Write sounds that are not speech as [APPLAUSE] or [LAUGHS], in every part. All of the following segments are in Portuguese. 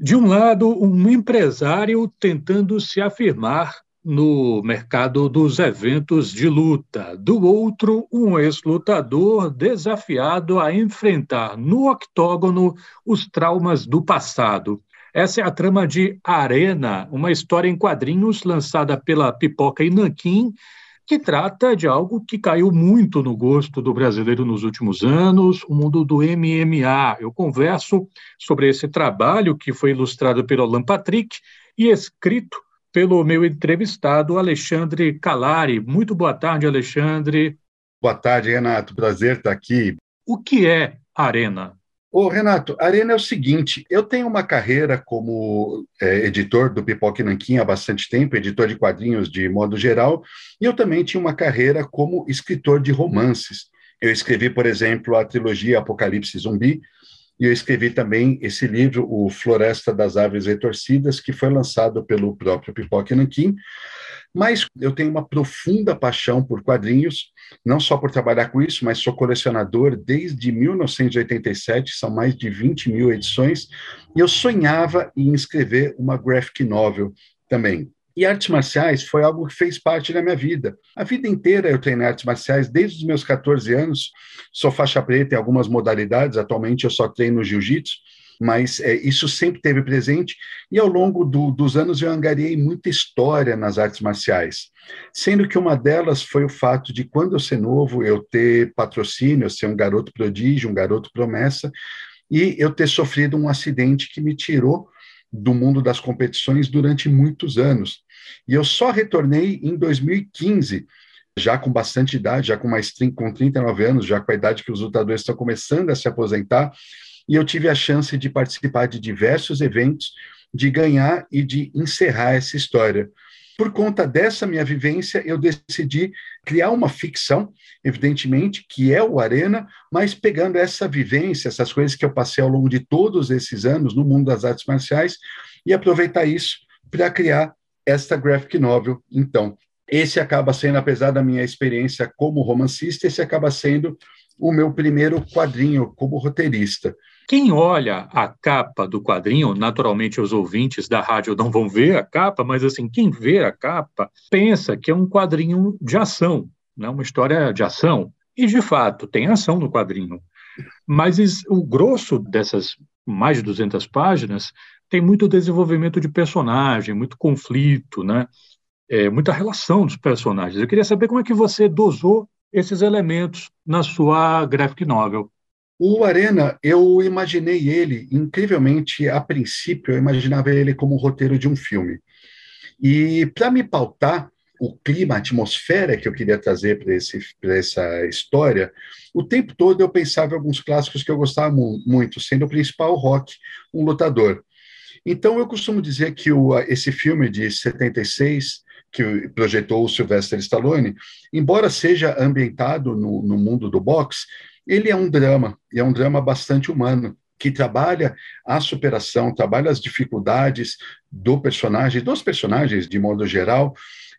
De um lado, um empresário tentando se afirmar no mercado dos eventos de luta. Do outro, um ex-lutador desafiado a enfrentar no octógono os traumas do passado. Essa é a trama de Arena, uma história em quadrinhos lançada pela Pipoca e Nanquim, que trata de algo que caiu muito no gosto do brasileiro nos últimos anos, o mundo do MMA. Eu converso sobre esse trabalho que foi ilustrado pelo Alan Patrick e escrito pelo meu entrevistado Alexandre Calari. Muito boa tarde, Alexandre. Boa tarde, Renato. Prazer estar aqui. O que é Arena? Ô, Renato, a Arena é o seguinte: eu tenho uma carreira como é, editor do Pipoque Nanquim há bastante tempo, editor de quadrinhos de modo geral, e eu também tinha uma carreira como escritor de romances. Eu escrevi, por exemplo, a trilogia Apocalipse Zumbi, e eu escrevi também esse livro, O Floresta das Árvores Retorcidas, que foi lançado pelo próprio Pipoque Nanquim. Mas eu tenho uma profunda paixão por quadrinhos, não só por trabalhar com isso, mas sou colecionador desde 1987, são mais de 20 mil edições, e eu sonhava em escrever uma graphic novel também. E artes marciais foi algo que fez parte da minha vida. A vida inteira eu treinei artes marciais, desde os meus 14 anos. Sou faixa preta em algumas modalidades, atualmente eu só treino jiu-jitsu, mas é, isso sempre teve presente. E ao longo do, dos anos eu angariei muita história nas artes marciais, sendo que uma delas foi o fato de, quando eu ser novo, eu ter patrocínio, eu ser um garoto prodígio, um garoto promessa, e eu ter sofrido um acidente que me tirou do mundo das competições durante muitos anos. E eu só retornei em 2015, já com bastante idade, já com mais com 39 anos, já com a idade que os lutadores estão começando a se aposentar, e eu tive a chance de participar de diversos eventos, de ganhar e de encerrar essa história. Por conta dessa minha vivência, eu decidi criar uma ficção, evidentemente, que é o Arena, mas pegando essa vivência, essas coisas que eu passei ao longo de todos esses anos no mundo das artes marciais, e aproveitar isso para criar esta graphic novel. Então, esse acaba sendo, apesar da minha experiência como romancista, esse acaba sendo o meu primeiro quadrinho como roteirista. Quem olha a capa do quadrinho, naturalmente os ouvintes da rádio não vão ver a capa, mas assim, quem vê a capa pensa que é um quadrinho de ação, né? uma história de ação. E de fato, tem ação no quadrinho. Mas o grosso dessas mais de 200 páginas tem muito desenvolvimento de personagem, muito conflito, né? É, muita relação dos personagens. Eu queria saber como é que você dosou esses elementos na sua graphic novel. O Arena, eu imaginei ele, incrivelmente, a princípio, eu imaginava ele como o roteiro de um filme. E para me pautar o clima, a atmosfera que eu queria trazer para essa história, o tempo todo eu pensava em alguns clássicos que eu gostava mu muito, sendo o principal Rock, um lutador. Então, eu costumo dizer que o, esse filme de 76, que projetou o Sylvester Stallone, embora seja ambientado no, no mundo do boxe, ele é um drama, e é um drama bastante humano, que trabalha a superação, trabalha as dificuldades do personagem, dos personagens de modo geral,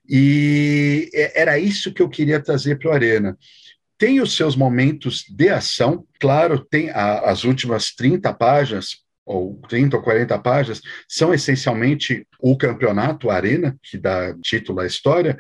e é, era isso que eu queria trazer para o Arena. Tem os seus momentos de ação, claro, tem a, as últimas 30 páginas, ou 30 ou 40 páginas, são essencialmente o campeonato, a arena, que dá título à história.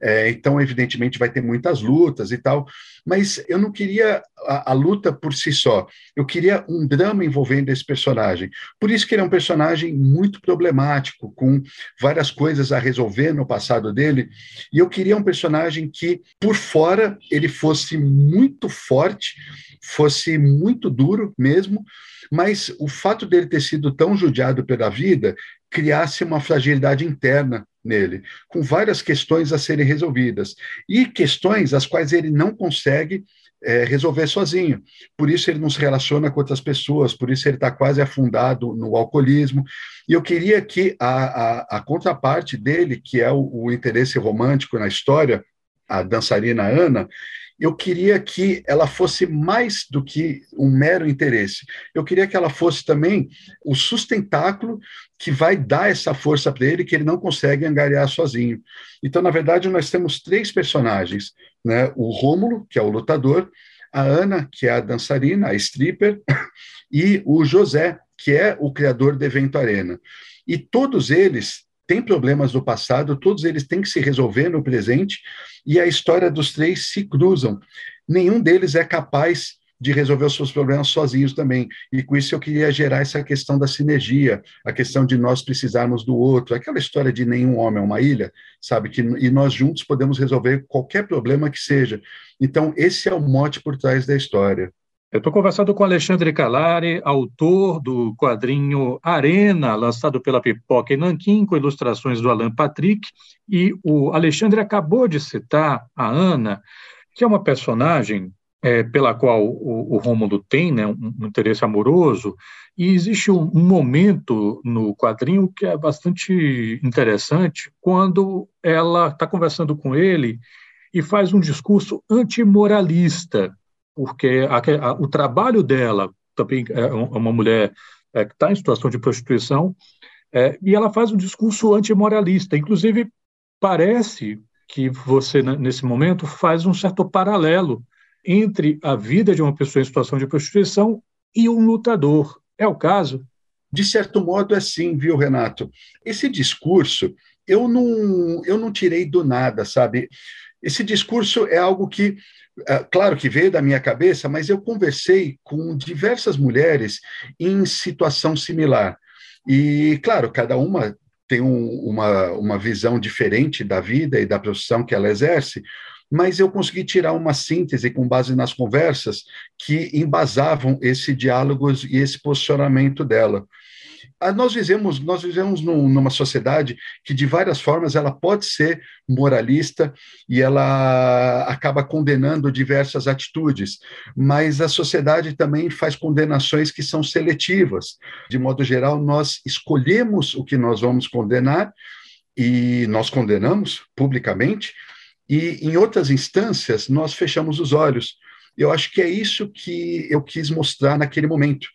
É, então, evidentemente, vai ter muitas lutas e tal, mas eu não queria a, a, luta por si só, eu queria um drama envolvendo esse personagem. Por isso que ele é um personagem muito problemático, com várias coisas a resolver no passado dele, e eu queria um personagem que, por fora, ele fosse muito forte, fosse muito duro mesmo, mas o fato dele ter sido tão judiado pela vida criasse uma fragilidade interna nele, com várias questões a serem resolvidas e questões as quais ele não consegue é, resolver sozinho. Por isso ele não se relaciona com outras pessoas, por isso ele está quase afundado no alcoolismo. E eu queria que a, a, a contraparte dele, que é o, o interesse romântico na história, a dançarina Ana, eu queria que ela fosse mais do que um mero interesse. Eu queria que ela fosse também o sustentáculo que vai dar essa força para ele que ele não consegue angariar sozinho. Então, na verdade, nós temos três personagens, né? O Rômulo, que é o lutador, a Ana, que é a dançarina, a stripper, [LAUGHS] e o José, que é o criador do evento Arena. E todos eles têm problemas do passado, todos eles têm que se resolver no presente, e a história dos três se cruzam. Nenhum deles é capaz de resolver os seus problemas sozinhos também. E com isso eu queria gerar essa questão da sinergia, a questão de nós precisarmos do outro, aquela história de nenhum homem é uma ilha, sabe? Que, e nós juntos podemos resolver qualquer problema que seja. Então, esse é o mote por trás da história. Eu estou conversando com Alexandre Calari, autor do quadrinho Arena, lançado pela Pipoca e Nanquim, com ilustrações do Alan Patrick, e o Alexandre acabou de citar a Ana, que é uma personagem é, pela qual o, o Rômulo tem né, um, um, interesse amoroso, e existe um, um, momento no quadrinho que é bastante interessante, quando ela está conversando com ele e faz um discurso antimoralista, porque a, a, o trabalho dela também é uma mulher é, que está em situação de prostituição, é, e ela faz um discurso antimoralista. Inclusive, parece que você, nesse momento, faz um certo paralelo entre a vida de uma pessoa em situação de prostituição e um lutador. É o caso? De certo modo, é sim, viu, Renato? Esse discurso eu não, eu não tirei do nada, sabe? Esse discurso é algo que, é, claro que veio da minha cabeça, mas eu conversei com diversas mulheres em situação similar. E, claro, cada uma tem um, uma, uma visão diferente da vida e da profissão que ela exerce, mas eu consegui tirar uma síntese com base nas conversas que embasavam esse diálogo e esse posicionamento dela. Ah, nós vivemos, nós vivemos num, numa sociedade que, de várias formas, ela pode ser moralista e ela acaba condenando diversas atitudes, mas a sociedade também faz condenações que são seletivas. De modo geral, nós escolhemos o que nós vamos condenar e nós condenamos publicamente, e em outras instâncias nós fechamos os olhos. Eu acho que é isso que eu quis mostrar naquele momento.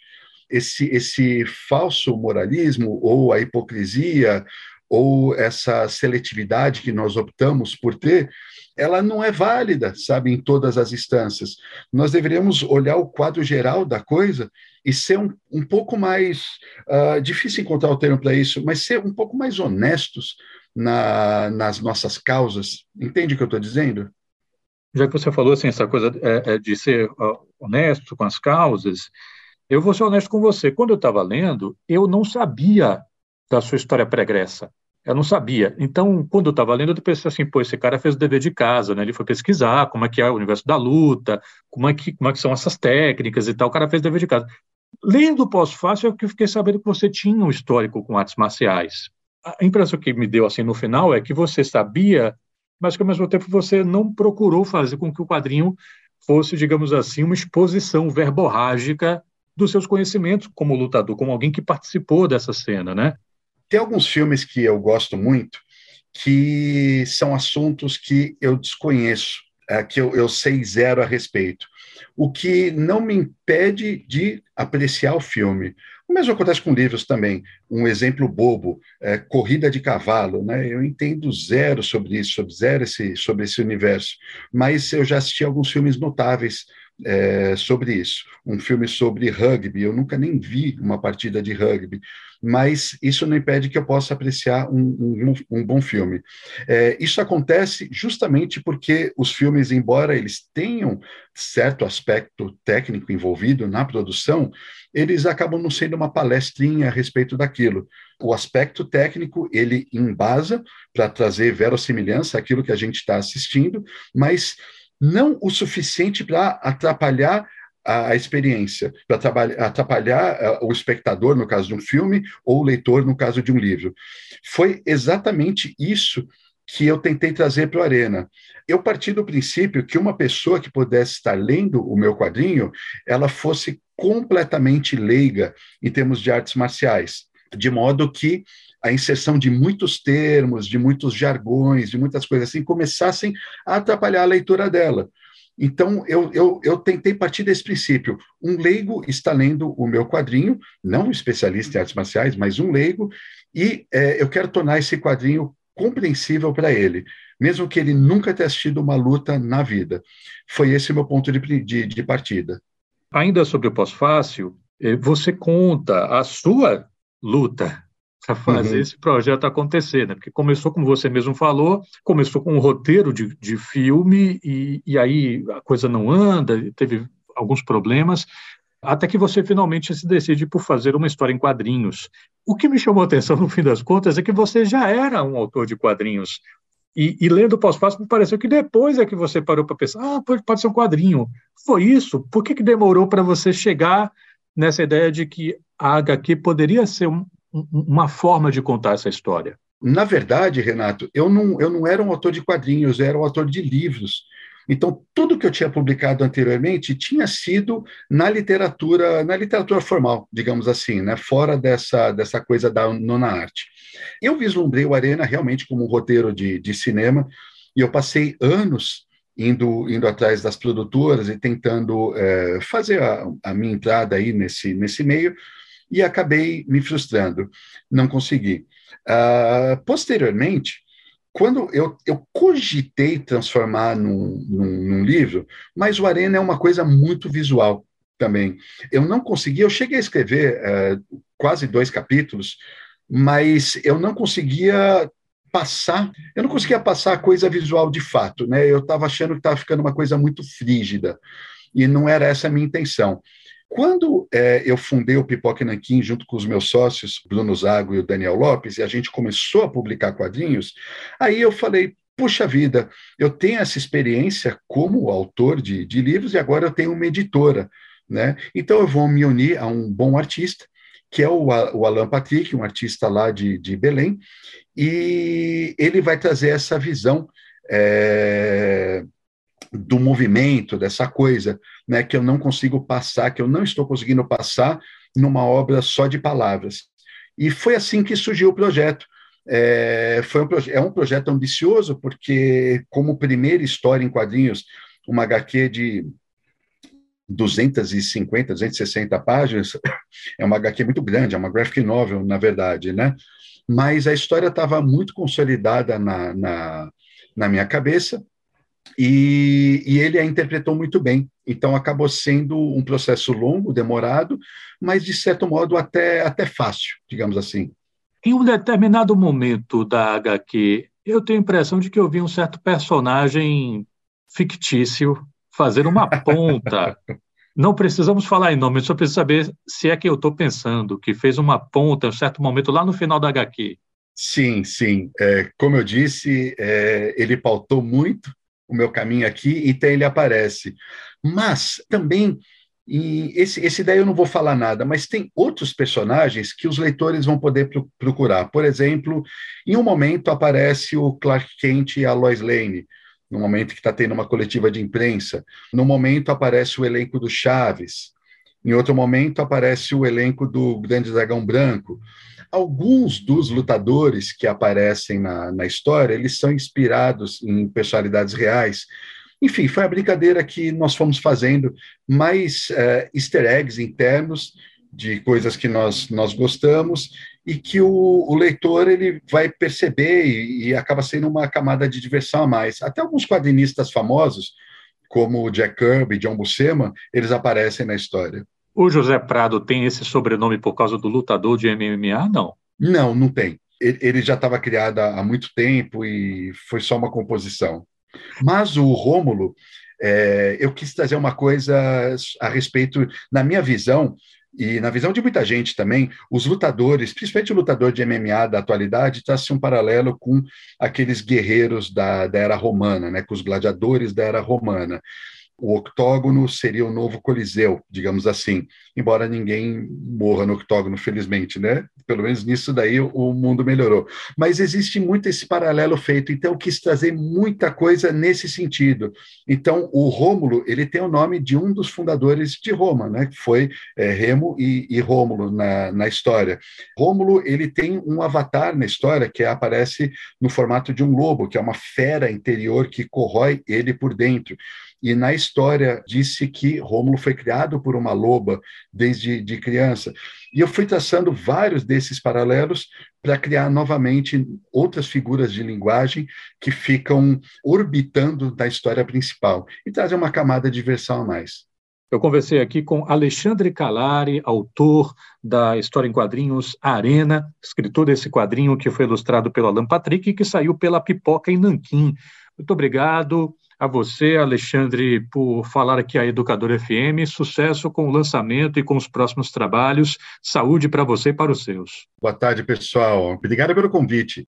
Esse, esse falso moralismo ou a hipocrisia ou essa seletividade que nós optamos por ter, ela não é válida, sabe, em todas as instâncias. Nós deveríamos olhar o quadro geral da coisa e ser um, um pouco mais, uh, difícil encontrar o termo para isso, mas ser um pouco mais honestos na, nas nossas causas. Entende o que eu estou dizendo? Já que você falou assim, essa coisa é, é de ser honesto com as causas, eu vou ser honesto com você. Quando eu estava lendo, eu não sabia da sua história pregressa. Eu não sabia. Então, quando eu estava lendo, eu pensei assim, pô, esse cara fez o dever de casa, né? Ele foi pesquisar como é que é o universo da luta, como é que, como é que são essas técnicas e tal. O cara fez o dever de casa. Lendo o pós-fácil, é que eu fiquei sabendo que você tinha um histórico com artes marciais a impressão que me deu assim no final é que você sabia, mas que ao mesmo tempo você não procurou fazer com que o quadrinho fosse, digamos assim, uma exposição verborrágica dos seus conhecimentos como lutador, como alguém que participou dessa cena, né? Tem alguns filmes que eu gosto muito que são assuntos que eu desconheço, é, que eu, eu sei zero a respeito. O que não me impede de apreciar o filme. O mesmo acontece com livros também. Um exemplo bobo, é, Corrida de Cavalo. Né? Eu entendo zero sobre isso, sobre zero esse, sobre esse universo, mas eu já assisti alguns filmes notáveis é, sobre isso. Um filme sobre rugby, eu nunca nem vi uma partida de rugby, mas isso não impede que eu possa apreciar um, um, um bom filme. É, isso acontece justamente porque os filmes, embora eles tenham certo aspecto técnico envolvido na produção, eles acabam não sendo uma palestrinha a respeito daquilo. O aspecto técnico, ele embasa para trazer verossimilhança àquilo que a gente está assistindo, mas não o suficiente para atrapalhar a, experiência, para atrapalhar eh, o espectador, no caso de um filme, ou o leitor, no caso de um livro. Foi exatamente isso que eu tentei trazer para o Arena. Eu parti do princípio que uma pessoa que pudesse estar lendo o meu quadrinho, ela fosse completamente leiga em termos de artes marciais, de modo que a inserção de muitos termos, de muitos jargões, de muitas coisas assim, começassem a atrapalhar a leitura dela. Então, eu, eu, eu tentei partir desse princípio. Um leigo está lendo o meu quadrinho, não um especialista em artes marciais, mas um leigo, e é, eu quero tornar esse quadrinho compreensível para ele, mesmo que ele nunca tenha assistido uma luta na vida. Foi esse meu ponto de, de, de partida. Ainda sobre o pós-fácil, você conta a sua luta para fazer uhum. esse projeto acontecer, né? Porque começou, como você mesmo falou, começou com um roteiro de, de filme e, e aí a coisa não anda, teve alguns problemas, até que você finalmente se decide por fazer uma história em quadrinhos. O que me chamou a atenção, no fim das contas, é que você já era um autor de quadrinhos. E, e lendo o pós-fácil, me pareceu que depois é que você parou para pensar, ah, pode, pode ser um quadrinho. Foi isso? Por que, que demorou para você chegar nessa ideia de que a HQ poderia ser um, um, uma forma de contar essa história? Na verdade, Renato, eu não, eu não era um autor de quadrinhos, eu era um autor de livros. Então, tudo que eu tinha publicado anteriormente tinha sido na literatura, na literatura formal, digamos assim, né? fora dessa, dessa coisa da nona arte. Eu vislumbrei o Arena realmente como um roteiro de, de cinema, e eu passei anos indo, indo atrás das produtoras e tentando é, fazer a, a, minha entrada aí nesse, nesse meio, e acabei me frustrando, não consegui. Uh, posteriormente, quando eu, eu cogitei transformar num, num, num, livro, mas o Arena é uma coisa muito visual também. Eu não consegui, eu cheguei a escrever é, quase dois capítulos, mas eu não conseguia passar, eu não conseguia passar a coisa visual de fato, né? Eu estava achando que estava ficando uma coisa muito frígida, e não era essa a minha intenção. Quando é, eu fundei o Pipoca Nanquim junto com os meus sócios, Bruno Zago e o Daniel Lopes, e a gente começou a publicar quadrinhos, aí eu falei, puxa vida, eu tenho essa experiência como autor de, de livros e agora eu tenho uma editora, né? Então eu vou me unir a um bom artista, que é o, o Alan Patrick, um artista lá de, de Belém, e ele vai trazer essa visão é, do movimento, dessa coisa, né, que eu não consigo passar, que eu não estou conseguindo passar numa obra só de palavras. E foi assim que surgiu o projeto. É, foi um, é um projeto ambicioso, porque, como primeira história em quadrinhos, uma HQ de 250, 260 páginas, [LAUGHS] é uma HQ muito grande, é uma graphic novel, na verdade, né? Mas a história estava muito consolidada na, na, na minha cabeça, e, e, ele a interpretou muito bem. Então acabou sendo um processo longo, demorado, mas de certo modo até, até fácil, digamos assim. Em um determinado momento da HQ, eu tenho a impressão de que eu vi um certo personagem fictício fazer uma ponta. [LAUGHS] Não precisamos falar em nome, só preciso saber se é que eu estou pensando, que fez uma ponta em um certo momento lá no final da HQ. Sim, sim. É, como eu disse, é, ele pautou muito o meu caminho aqui, então ele aparece. Mas também, e esse, esse daí eu não vou falar nada, mas tem outros personagens que os leitores vão poder procurar. Por exemplo, em um momento aparece o Clark Kent e a Lois Lane, no momento que está tendo uma coletiva de imprensa. No momento aparece o elenco do Chaves. Em outro momento aparece o elenco do Grande Dragão Branco alguns dos lutadores que aparecem na, na história, eles são inspirados em personalidades reais. Enfim, foi a brincadeira que nós fomos fazendo, mais uh, easter eggs internos de coisas que nós, nós gostamos e que o, o leitor ele vai perceber e, e, acaba sendo uma camada de diversão a mais. Até alguns quadrinistas famosos, como Jack Kirby John Buscema, eles aparecem na história. O José Prado tem esse sobrenome por causa do lutador de MMA? Não. Não, não tem. Ele já estava criado há muito tempo e foi só uma composição. Mas o Rômulo, é, eu quis trazer uma coisa a respeito, na minha visão, e na visão de muita gente também, os lutadores, principalmente o lutador de MMA da atualidade, traz-se um paralelo com aqueles guerreiros da, da era romana, né, com os gladiadores da era romana o octógono seria o novo coliseu, digamos assim, embora ninguém morra no octógono, felizmente, né? Pelo menos nisso daí o mundo melhorou. Mas existe muito esse paralelo feito, então eu quis trazer muita coisa nesse sentido. Então, o Rômulo, ele tem o nome de um dos fundadores de Roma, né? Que foi é, Remo e, e Rômulo na, na história. Rômulo, ele tem um avatar na história que aparece no formato de um lobo, que é uma fera interior que corrói ele por dentro. E na história disse que Rômulo foi criado por uma loba desde de criança. E eu fui traçando vários desses paralelos para criar novamente outras figuras de linguagem que ficam orbitando da história principal e trazer uma camada de diversão a mais. Eu conversei aqui com Alexandre Calari, autor da história em quadrinhos Arena, escritor desse quadrinho que foi ilustrado pelo Alan Patrick e que saiu pela Pipoca em Nanquim. Muito obrigado a você, Alexandre, por falar aqui a Educador FM. Sucesso com o lançamento e com os próximos trabalhos. Saúde para você e para os seus. Boa tarde, pessoal. Obrigado pelo convite.